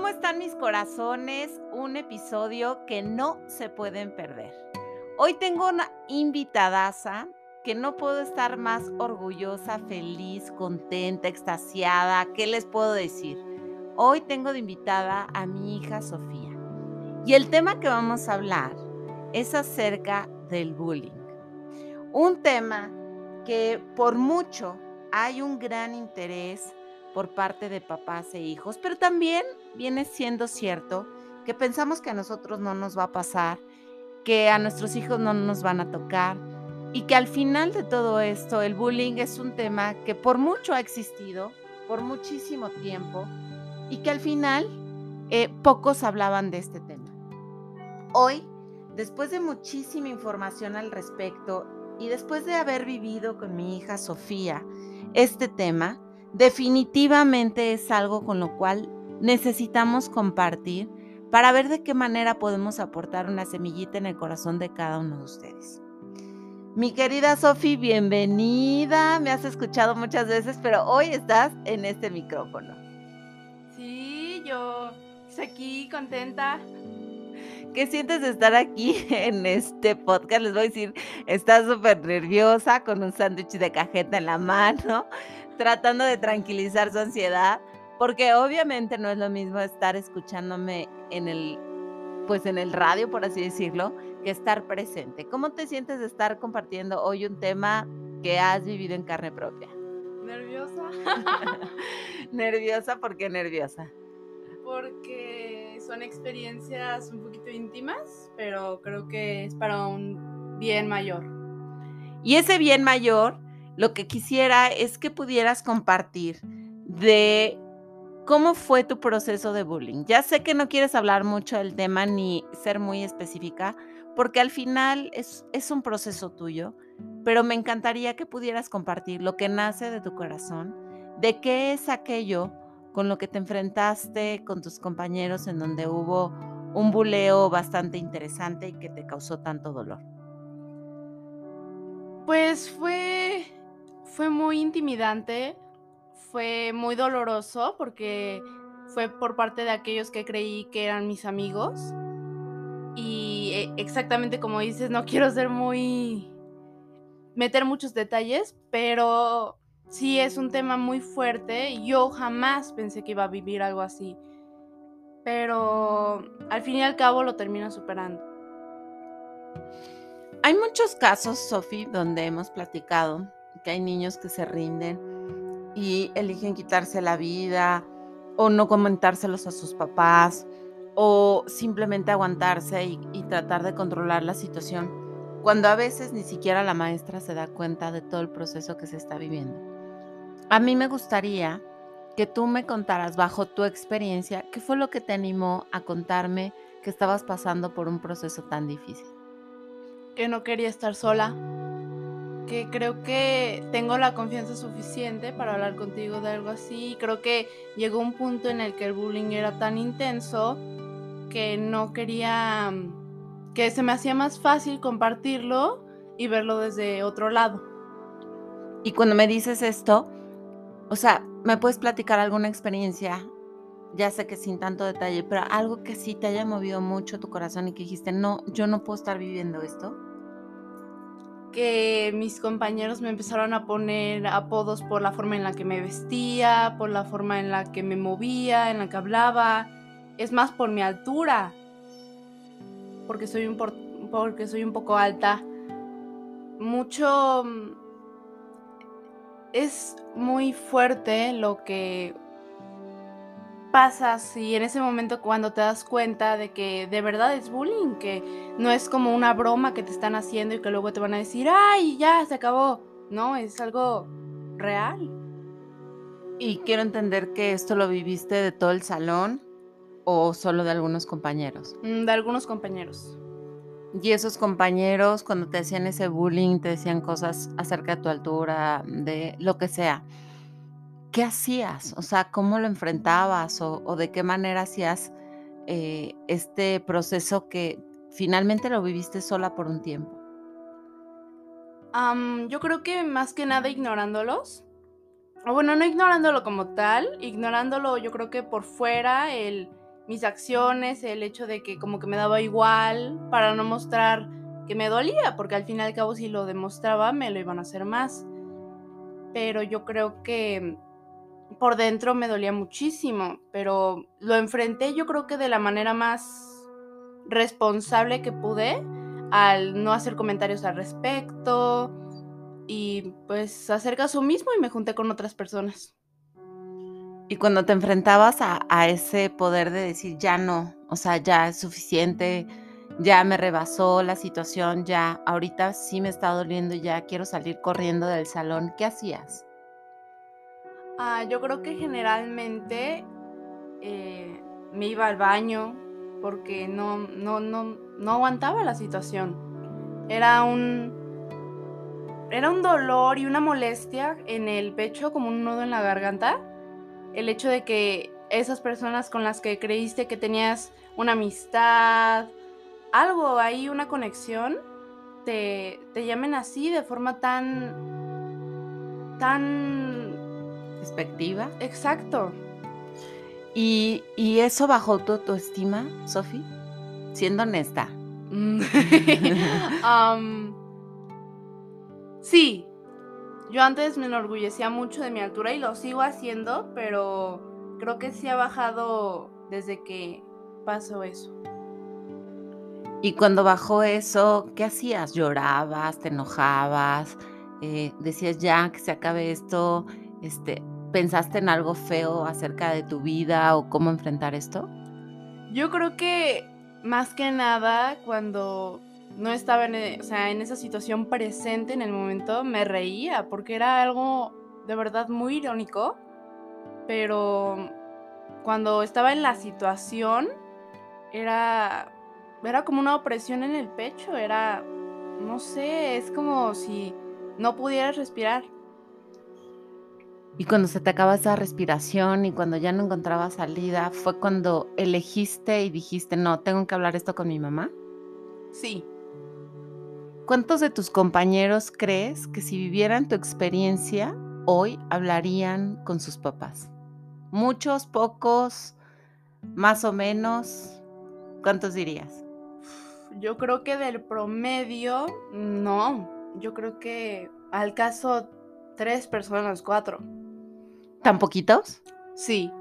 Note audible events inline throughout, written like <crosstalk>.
¿Cómo están mis corazones? Un episodio que no se pueden perder. Hoy tengo una invitadaza que no puedo estar más orgullosa, feliz, contenta, extasiada. ¿Qué les puedo decir? Hoy tengo de invitada a mi hija Sofía. Y el tema que vamos a hablar es acerca del bullying. Un tema que por mucho hay un gran interés por parte de papás e hijos, pero también viene siendo cierto que pensamos que a nosotros no nos va a pasar, que a nuestros hijos no nos van a tocar y que al final de todo esto el bullying es un tema que por mucho ha existido, por muchísimo tiempo y que al final eh, pocos hablaban de este tema. Hoy, después de muchísima información al respecto y después de haber vivido con mi hija Sofía este tema, definitivamente es algo con lo cual necesitamos compartir para ver de qué manera podemos aportar una semillita en el corazón de cada uno de ustedes. Mi querida Sofi, bienvenida. Me has escuchado muchas veces, pero hoy estás en este micrófono. Sí, yo estoy aquí contenta. ¿Qué sientes de estar aquí <laughs> en este podcast? Les voy a decir, estás súper nerviosa con un sándwich de cajeta en la mano tratando de tranquilizar su ansiedad, porque obviamente no es lo mismo estar escuchándome en el, pues en el radio, por así decirlo, que estar presente. ¿Cómo te sientes de estar compartiendo hoy un tema que has vivido en carne propia? Nerviosa. <laughs> nerviosa, ¿por qué nerviosa? Porque son experiencias un poquito íntimas, pero creo que es para un bien mayor. Y ese bien mayor lo que quisiera es que pudieras compartir de cómo fue tu proceso de bullying. Ya sé que no quieres hablar mucho del tema ni ser muy específica, porque al final es, es un proceso tuyo, pero me encantaría que pudieras compartir lo que nace de tu corazón, de qué es aquello con lo que te enfrentaste con tus compañeros en donde hubo un buleo bastante interesante y que te causó tanto dolor. Pues fue fue muy intimidante, fue muy doloroso porque fue por parte de aquellos que creí que eran mis amigos. Y eh, exactamente como dices, no quiero ser muy... meter muchos detalles, pero sí es un tema muy fuerte. Yo jamás pensé que iba a vivir algo así. Pero al fin y al cabo lo termino superando. Hay muchos casos, Sofi, donde hemos platicado que hay niños que se rinden y eligen quitarse la vida o no comentárselos a sus papás o simplemente aguantarse y, tratar de controlar la situación, cuando a veces ni siquiera la maestra se da cuenta de todo el proceso que se está viviendo. A mí me gustaría que tú me contaras bajo tu experiencia qué fue lo que te animó a contarme que estabas pasando por un proceso tan difícil. Que no quería estar sola, que creo que tengo la confianza suficiente para hablar contigo de algo así. Creo que llegó un punto en el que el bullying era tan intenso que no quería, que se me hacía más fácil compartirlo y verlo desde otro lado. Y cuando me dices esto, o sea, ¿me puedes platicar alguna experiencia? Ya sé que sin tanto detalle, pero algo que sí te haya movido mucho tu corazón y que dijiste, no, yo no puedo estar viviendo esto que mis compañeros me empezaron a poner apodos por la forma en la que me vestía, por la forma en la que me movía, en la que hablaba, es más por mi altura, porque soy un, porque soy un poco alta. Mucho... Mm, es muy fuerte lo que pasas y en ese momento cuando te das cuenta de que de verdad es bullying, que no es como una broma que te están haciendo y que luego te van a decir, ay, ya, se acabó. No, es algo real. Y quiero entender que esto lo viviste de todo el salón o solo de algunos compañeros. Mm, de algunos compañeros. Y esos compañeros, cuando te hacían ese bullying, te decían cosas acerca de tu altura, de lo que sea ¿qué hacías? O sea, ¿cómo lo enfrentabas o, de qué manera hacías eh, este proceso que finalmente lo viviste sola por un tiempo? yo creo que más que nada ignorándolos. O bueno, no ignorándolo como tal, ignorándolo yo creo que por fuera, mis acciones, el hecho de que como que me daba igual para no mostrar que me dolía, porque al fin y al cabo si lo demostraba me lo iban a hacer más. Pero yo creo que por dentro me dolía muchísimo, pero lo enfrenté yo creo que de la manera más responsable que pude al no hacer comentarios al respecto y pues hacer caso mismo y me junté con otras personas. Y cuando te enfrentabas a, ese poder de decir, ya no, o sea, ya es suficiente, ya me rebasó la situación, ya ahorita sí me está doliendo, ya quiero salir corriendo del salón, ¿qué hacías? Ah, yo creo que generalmente eh, me iba al baño porque no, no, no, no aguantaba la situación. Era un, era un dolor y una molestia en el pecho, como un nudo en la garganta el hecho de que esas personas con las que creíste que tenías una amistad, algo ahí, una conexión, te, te llamen así de forma tan... tan... Exacto. ¿Y, eso bajó tu autoestima, Sofi? Siendo honesta. <laughs> sí, yo antes me enorgullecía mucho de mi altura y lo sigo haciendo, pero creo que sí ha bajado desde que pasó eso. Y cuando bajó eso, ¿qué hacías? ¿Llorabas? ¿Te enojabas? Eh, ¿Decías ya que se acabe esto? Este, ¿Pensaste en algo feo acerca de tu vida o cómo enfrentar esto? Yo creo que más que nada cuando no estaba en, e, en esa situación presente en el momento, me reía porque era algo de verdad muy irónico, pero cuando estaba en la situación era era como una opresión en el pecho, era no sé, es como si no pudieras respirar. Y cuando se te acaba esa respiración y cuando ya no encontraba salida, fue cuando elegiste y dijiste, no, tengo que hablar esto con mi mamá. Sí, ¿Cuántos de tus compañeros crees que si vivieran tu experiencia hoy hablarían con sus papás? ¿Muchos, pocos, más o menos? ¿Cuántos dirías? Yo creo que del promedio, no. Yo creo que al caso tres personas, cuatro. ¿Tan poquitos? Sí.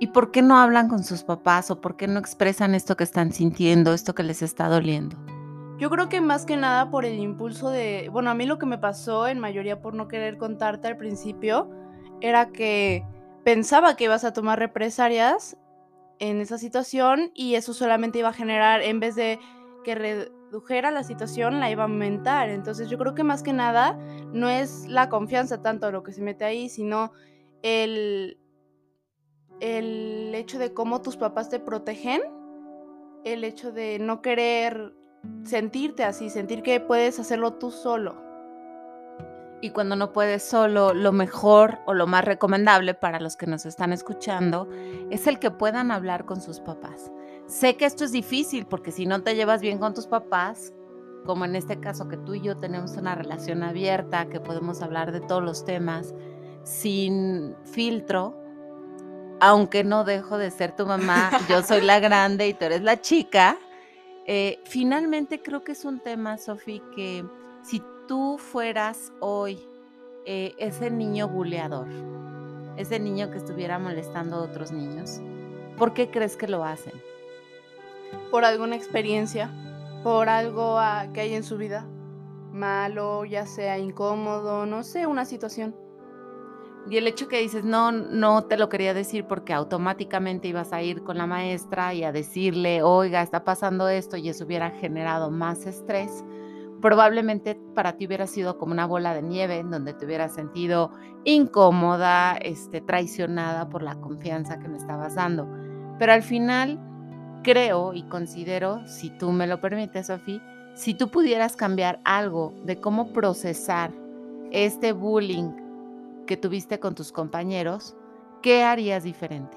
¿Y por qué no hablan con sus papás o por qué no expresan esto que están sintiendo, esto que les está doliendo? Yo creo que más que nada por el impulso de, bueno, a mí lo que me pasó en mayoría por no querer contarte al principio era que pensaba que ibas a tomar represalias en esa situación y eso solamente iba a generar, en vez de que redujera la situación, la iba a aumentar. Entonces yo creo que más que nada no es la confianza tanto lo que se mete ahí, sino el, el hecho de cómo tus papás te protegen, el hecho de no querer sentirte así, sentir que puedes hacerlo tú solo. Y cuando no puedes solo, lo mejor o lo más recomendable para los que nos están escuchando es el que puedan hablar con sus papás. Sé que esto es difícil porque si no te llevas bien con tus papás, como en este caso que tú y yo tenemos una relación abierta, que podemos hablar de todos los temas sin filtro, aunque no dejo de ser tu mamá, yo soy la grande y tú eres la chica, eh, finalmente creo que es un tema, Sofi, que si tú fueras hoy eh, ese niño buleador, ese niño que estuviera molestando a otros niños, ¿por qué crees que lo hacen? Por alguna experiencia, por algo ah, que hay en su vida, malo, ya sea incómodo, no sé, una situación. Y el hecho que dices, no, no te lo quería decir porque automáticamente ibas a ir con la maestra y a decirle, oiga, está pasando esto y eso hubiera generado más estrés, probablemente para ti hubiera sido como una bola de nieve en donde te hubieras sentido incómoda, este, traicionada por la confianza que me estabas dando. Pero al final creo y considero, si tú me lo permites, Sofía, si tú pudieras cambiar algo de cómo procesar este bullying que tuviste con tus compañeros, ¿qué harías diferente?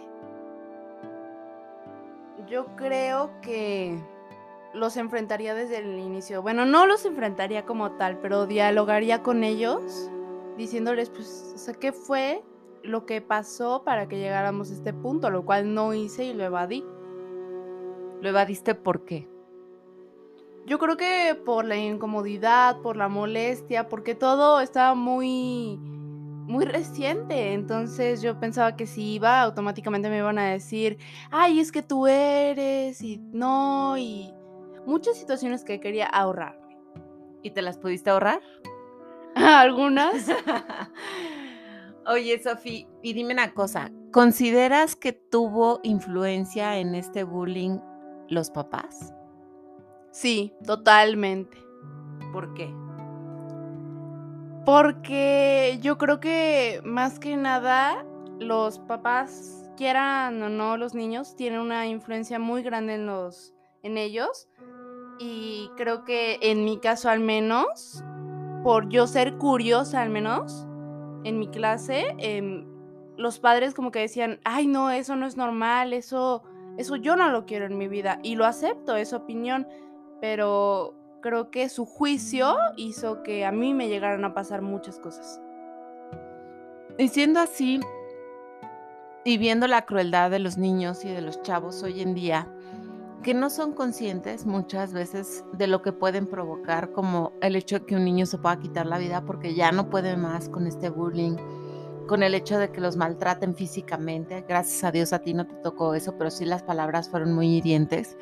Yo creo que los enfrentaría desde el inicio. Bueno, no los enfrentaría como tal, pero dialogaría con ellos, diciéndoles, pues, o sea, ¿qué fue lo que pasó para que llegáramos a este punto? Lo cual no hice y lo evadí. ¿Lo evadiste por qué? Yo creo que por la incomodidad, por la molestia, porque todo estaba muy muy reciente, entonces yo pensaba que si iba automáticamente me iban a decir, "Ay, es que tú eres" y no, y muchas situaciones que quería ahorrarme. ¿Y te las pudiste ahorrar? <laughs> Algunas. <laughs> Oye, Sofi, y dime una cosa, ¿consideras que tuvo influencia en este bullying los papás? Sí, totalmente. ¿Por qué? Porque yo creo que más que nada los papás, quieran o no los niños, tienen una influencia muy grande en los en ellos. Y creo que en mi caso al menos, por yo ser curiosa al menos, en mi clase, em, los padres como que decían, ay no, eso no es normal, eso, eso yo no lo quiero en mi vida. Y lo acepto, es opinión, pero creo que su juicio hizo que a mí me llegaran a pasar muchas cosas. Y siendo así, y viendo la crueldad de los niños y de los chavos hoy en día, que no son conscientes muchas veces de lo que pueden provocar, como el hecho de que un niño se pueda quitar la vida porque ya no puede más con este bullying, con el hecho de que los maltraten físicamente. Gracias a Dios a ti no te tocó eso, pero sí las palabras fueron muy hirientes.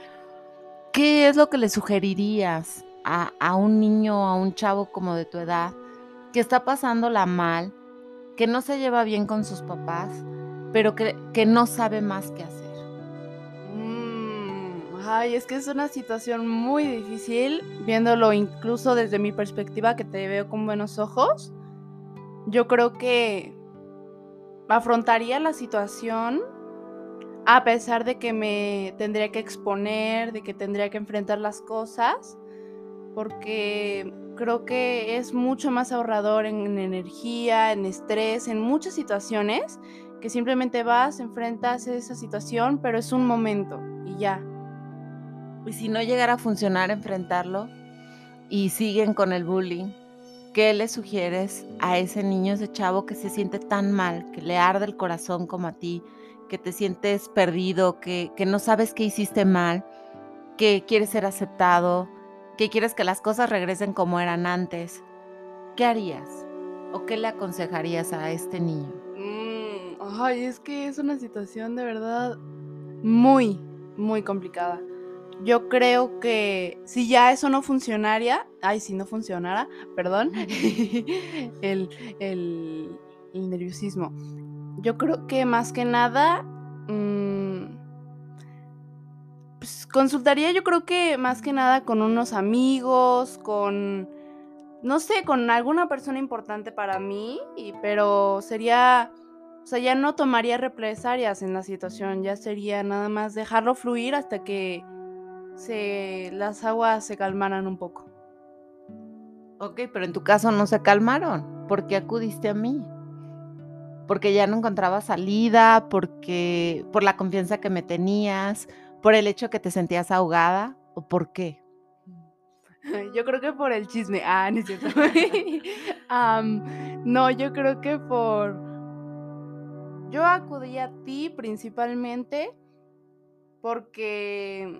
¿Qué es lo que le sugerirías a, a un niño a un chavo como de tu edad que está pasándola mal, que no se lleva bien con sus papás, pero que, que no sabe más qué hacer? Ay, es que es una situación muy difícil, viéndolo incluso desde mi perspectiva, que te veo con buenos ojos. Yo creo que afrontaría la situación a pesar de que me tendría que exponer, de que tendría que enfrentar las cosas, porque creo que es mucho más ahorrador en energía, en estrés, en muchas situaciones, que simplemente vas, enfrentas esa situación, pero es un momento y ya. Y si no llegara a funcionar enfrentarlo y siguen con el bullying, ¿qué le sugieres a ese niño, ese chavo que se siente tan mal, que le arde el corazón como a ti, que te sientes perdido, que, que no sabes qué hiciste mal, que quieres ser aceptado, que quieres que las cosas regresen como eran antes? ¿Qué harías? ¿O qué le aconsejarías a este niño? Mm, ay, es que es una situación de verdad muy, muy complicada. Yo creo que si ya eso no funcionaría, ay, si no funcionara, perdón, <laughs> <laughs> el, el, el, nerviosismo. Yo creo que más que nada, mmm, pues consultaría yo creo que más que nada con unos amigos, con, no sé, con alguna persona importante para mí, pero sería... O sea, ya no tomaría represalias en la situación, ya sería nada más dejarlo fluir hasta que se, las aguas se calmaran un poco. Ok, pero en tu caso no se calmaron. ¿Por qué acudiste a mí? Porque ya no encontraba salida, porque por la confianza que me tenías, por el hecho que te sentías ahogada, o por qué? <laughs> Yo creo que por el chisme. Ah, no es cierto. <laughs> <laughs> no, yo creo que por. Yo acudí a ti principalmente porque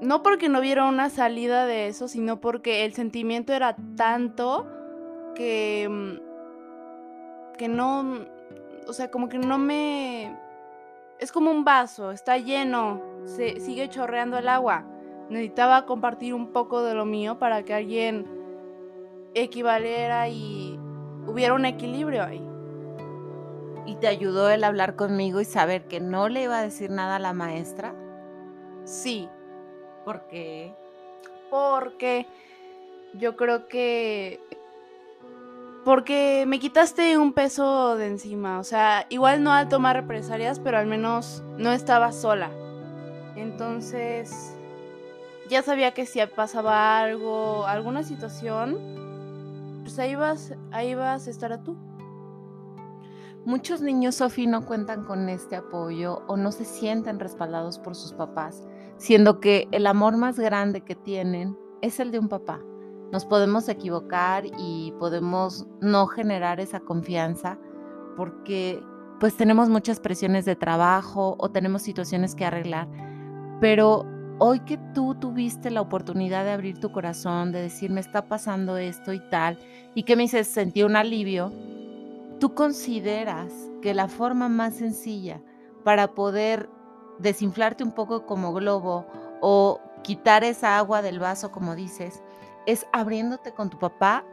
no porque no hubiera una salida de eso, sino porque el sentimiento era tanto que, mm, que no, o sea, como que no me... Es como un vaso, está lleno, se sigue chorreando el agua. Necesitaba compartir un poco de lo mío para que alguien equivaliera y hubiera un equilibrio ahí. ¿Y te ayudó el hablar conmigo y saber que no le iba a decir nada a la maestra? Sí, ¿Por qué? Porque yo creo que... Porque me quitaste un peso de encima. O sea, igual no al tomar represalias, pero al menos no estaba sola. Entonces, ya sabía que si pasaba algo, alguna situación, pues ahí vas, ahí vas a estar a tú. Muchos niños, Sofi, no cuentan con este apoyo o no se sienten respaldados por sus papás siendo que el amor más grande que tienen es el de un papá. Nos podemos equivocar y podemos no generar esa confianza porque pues tenemos muchas presiones de trabajo o tenemos situaciones que arreglar, pero hoy que tú tuviste la oportunidad de abrir tu corazón, de decir, me está pasando esto y tal, y que me dices, sentí un alivio, ¿tú consideras que la forma más sencilla para poder desinflarte un poco como globo o quitar esa agua del vaso, como dices, es abriéndote con tu papá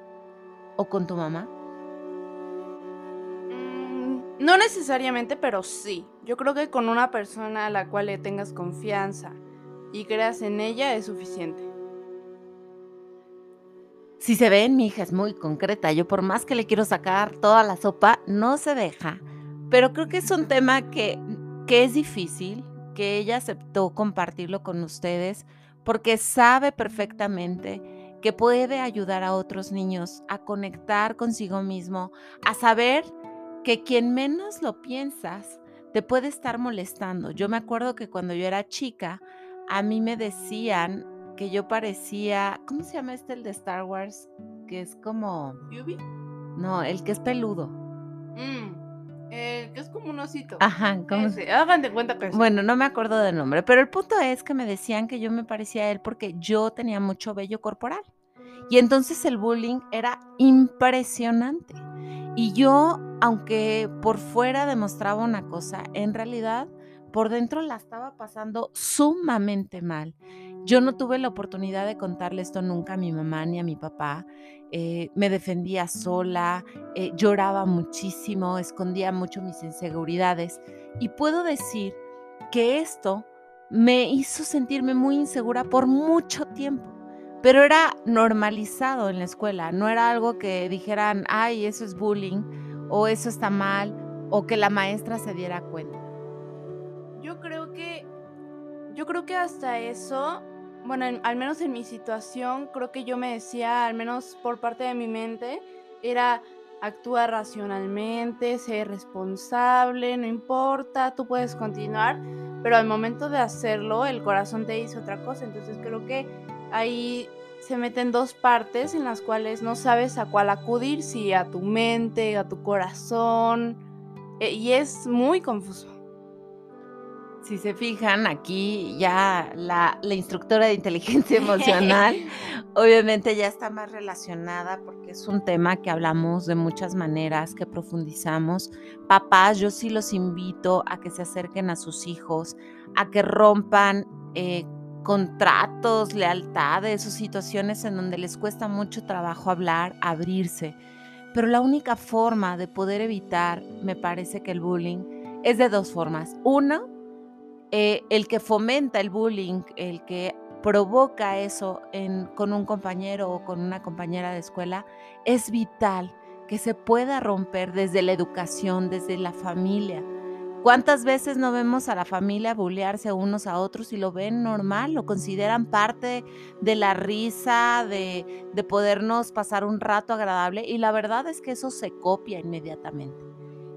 o con tu mamá? Mm, no necesariamente, pero sí. Yo creo que con una persona a la cual le tengas confianza y creas en ella es suficiente. Si se ven, mi hija es muy concreta. Yo por más que le quiero sacar toda la sopa, no se deja. Pero creo que es un tema que, que es difícil, que ella aceptó compartirlo con ustedes, porque sabe perfectamente que puede ayudar a otros niños a conectar consigo mismo, a saber que quien menos lo piensas te puede estar molestando. Yo me acuerdo que cuando yo era chica, a mí me decían que yo parecía, ¿cómo se llama este el de Star Wars? Que es como... ¿Yubi? No, el que es peludo. Mm, el que es como un osito. Ajá, ¿cómo Ese, Hagan de cuenta que es. Bueno, no me acuerdo del nombre, pero el punto es que me decían que yo me parecía a él porque yo tenía mucho vello corporal. Y entonces el bullying era impresionante. Y yo, aunque por fuera demostraba una cosa, en realidad por dentro la estaba pasando sumamente mal. Yo no tuve la oportunidad de contarle esto nunca a mi mamá ni a mi papá. Eh, me defendía sola, eh, lloraba muchísimo, escondía mucho mis inseguridades. Y puedo decir que esto me hizo sentirme muy insegura por mucho tiempo pero era normalizado en la escuela, no era algo que dijeran, ay, eso es bullying, o eso está mal, o que la maestra se diera cuenta. Yo creo que, yo creo que hasta eso, bueno, en- al menos en mi situación, creo que yo me decía, al menos por parte de mi mente, era actúa racionalmente, sé responsable, no importa, tú puedes continuar, pero al momento de hacerlo, el corazón te dice otra cosa, entonces creo que ahí se meten dos partes en las cuales no sabes a cuál acudir, si a tu mente, a tu corazón, eh, y es muy confuso. Si se fijan, aquí ya la, la instructora de inteligencia emocional <laughs> obviamente ya está más relacionada porque es un tema que hablamos de muchas maneras, que profundizamos. Papás, yo sí los invito a que se acerquen a sus hijos, a que rompan eh, contratos, lealtades o situaciones en donde les cuesta mucho trabajo hablar, abrirse. Pero la única forma de poder evitar, me parece que el bullying, es de dos formas. Uno, eh, el que fomenta el bullying, el que provoca eso con un compañero o con una compañera de escuela, es vital que se pueda romper desde la educación, desde la familia. ¿Cuántas veces no vemos a la familia bullearse unos a otros y lo ven normal, lo consideran parte de la risa, de, de podernos pasar un rato agradable? Y la verdad es que eso se copia inmediatamente.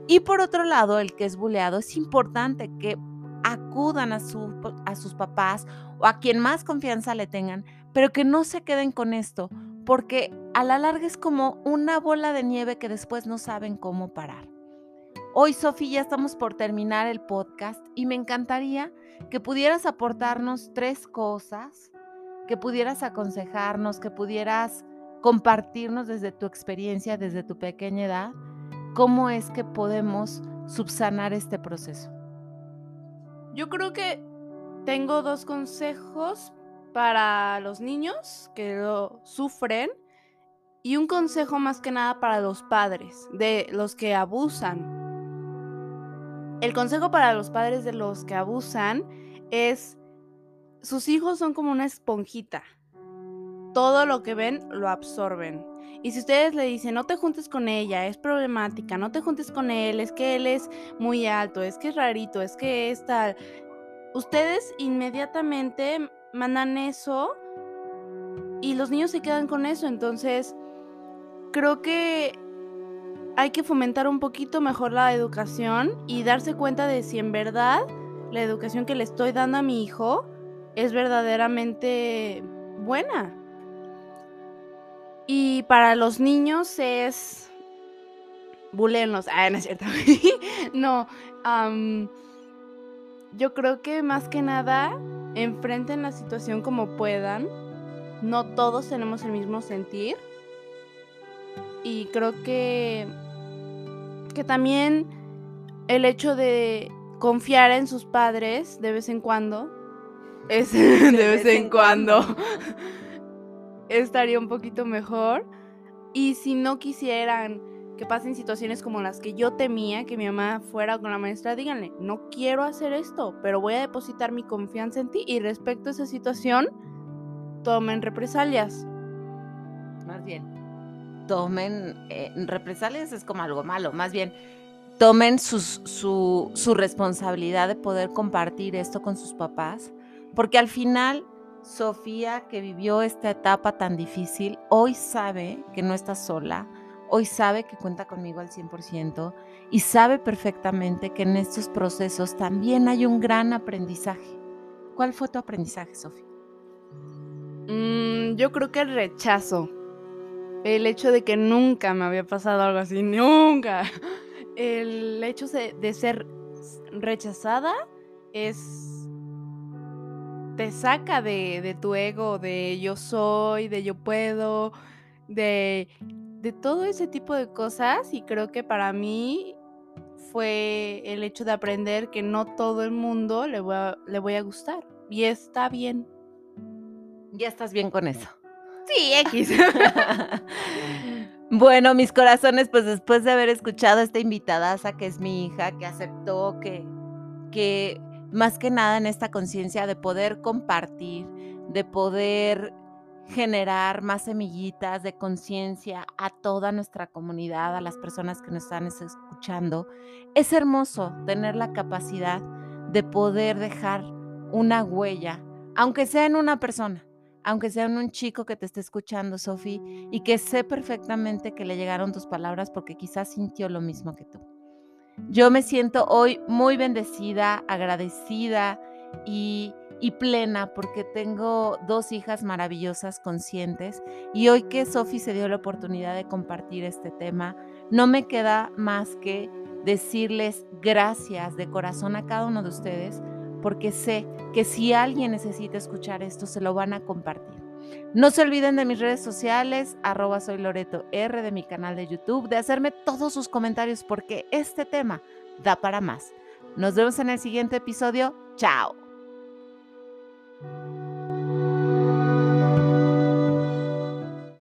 Y por otro lado, el que es buleado, es importante que acudan a, a sus papás o a quien más confianza le tengan, pero que no se queden con esto, porque a la larga es como una bola de nieve que después no saben cómo parar. Hoy, Sofía, ya estamos por terminar el podcast y me encantaría que pudieras aportarnos tres cosas, que pudieras aconsejarnos, que pudieras compartirnos desde tu experiencia, desde tu pequeña edad, cómo es que podemos subsanar este proceso. Yo creo que tengo dos consejos para los niños que lo sufren y un consejo más que nada para los padres, de los que abusan. El consejo para los padres de los que abusan es, sus hijos son como una esponjita. Todo lo que ven lo absorben. Y si ustedes le dicen, no te juntes con ella, es problemática, no te juntes con él, es que él es muy alto, es que es rarito, es que es tal, ustedes inmediatamente mandan eso y los niños se quedan con eso. Entonces, creo que hay que fomentar un poquito mejor la educación y darse cuenta de si en verdad la educación que le estoy dando a mi hijo es verdaderamente buena. Y para los niños es bulenlos. Ah, no es cierto. <laughs> no, yo creo que más que nada enfrenten la situación como puedan. No todos tenemos el mismo sentir. Y creo que, que también el hecho de confiar en sus padres de vez en cuando, es <laughs> de, vez, en, cuando, <laughs> estaría un poquito mejor. Y si no quisieran que pasen situaciones como las que yo temía, que mi mamá fuera con la maestra, díganle, no quiero hacer esto, pero voy a depositar mi confianza en ti y respecto a esa situación, tomen represalias. Más bien, tomen eh, represalias es como algo malo, más bien, tomen su, su responsabilidad de poder compartir esto con sus papás, porque al final Sofía, que vivió esta etapa tan difícil, hoy sabe que no está sola, hoy sabe que cuenta conmigo al 100% y sabe perfectamente que en estos procesos también hay un gran aprendizaje. ¿Cuál fue tu aprendizaje, Sofía? Mm, yo creo que el rechazo. El hecho de que nunca me había pasado algo así, nunca. El hecho de, ser rechazada es te saca de, tu ego, de yo soy, de yo puedo, de todo ese tipo de cosas y creo que para mí fue el hecho de aprender que no todo el mundo le a, le voy a gustar y está bien. Ya estás bien con eso. Sí, X. bueno, mis corazones, pues después de haber escuchado a esta invitada, que es mi hija, que aceptó que, que más que nada en esta conciencia de poder compartir, de poder generar más semillitas de conciencia a toda nuestra comunidad, a las personas que nos están escuchando. Es hermoso tener la capacidad de poder dejar una huella, aunque sea en una persona, aunque sea un chico que te esté escuchando, Sofi, y que sé perfectamente que le llegaron tus palabras porque quizás sintió lo mismo que tú. Yo me siento hoy muy bendecida, agradecida y y plena porque tengo dos hijas maravillosas, conscientes, y hoy que Sofi se dio la oportunidad de compartir este tema, no me queda más que decirles gracias de corazón a cada uno de ustedes, porque sé que si alguien necesita escuchar esto, se lo van a compartir. No se olviden de mis redes sociales, arroba soy R, de mi canal de YouTube, de hacerme todos sus comentarios porque este tema da para más. Nos vemos en el siguiente episodio. Chao.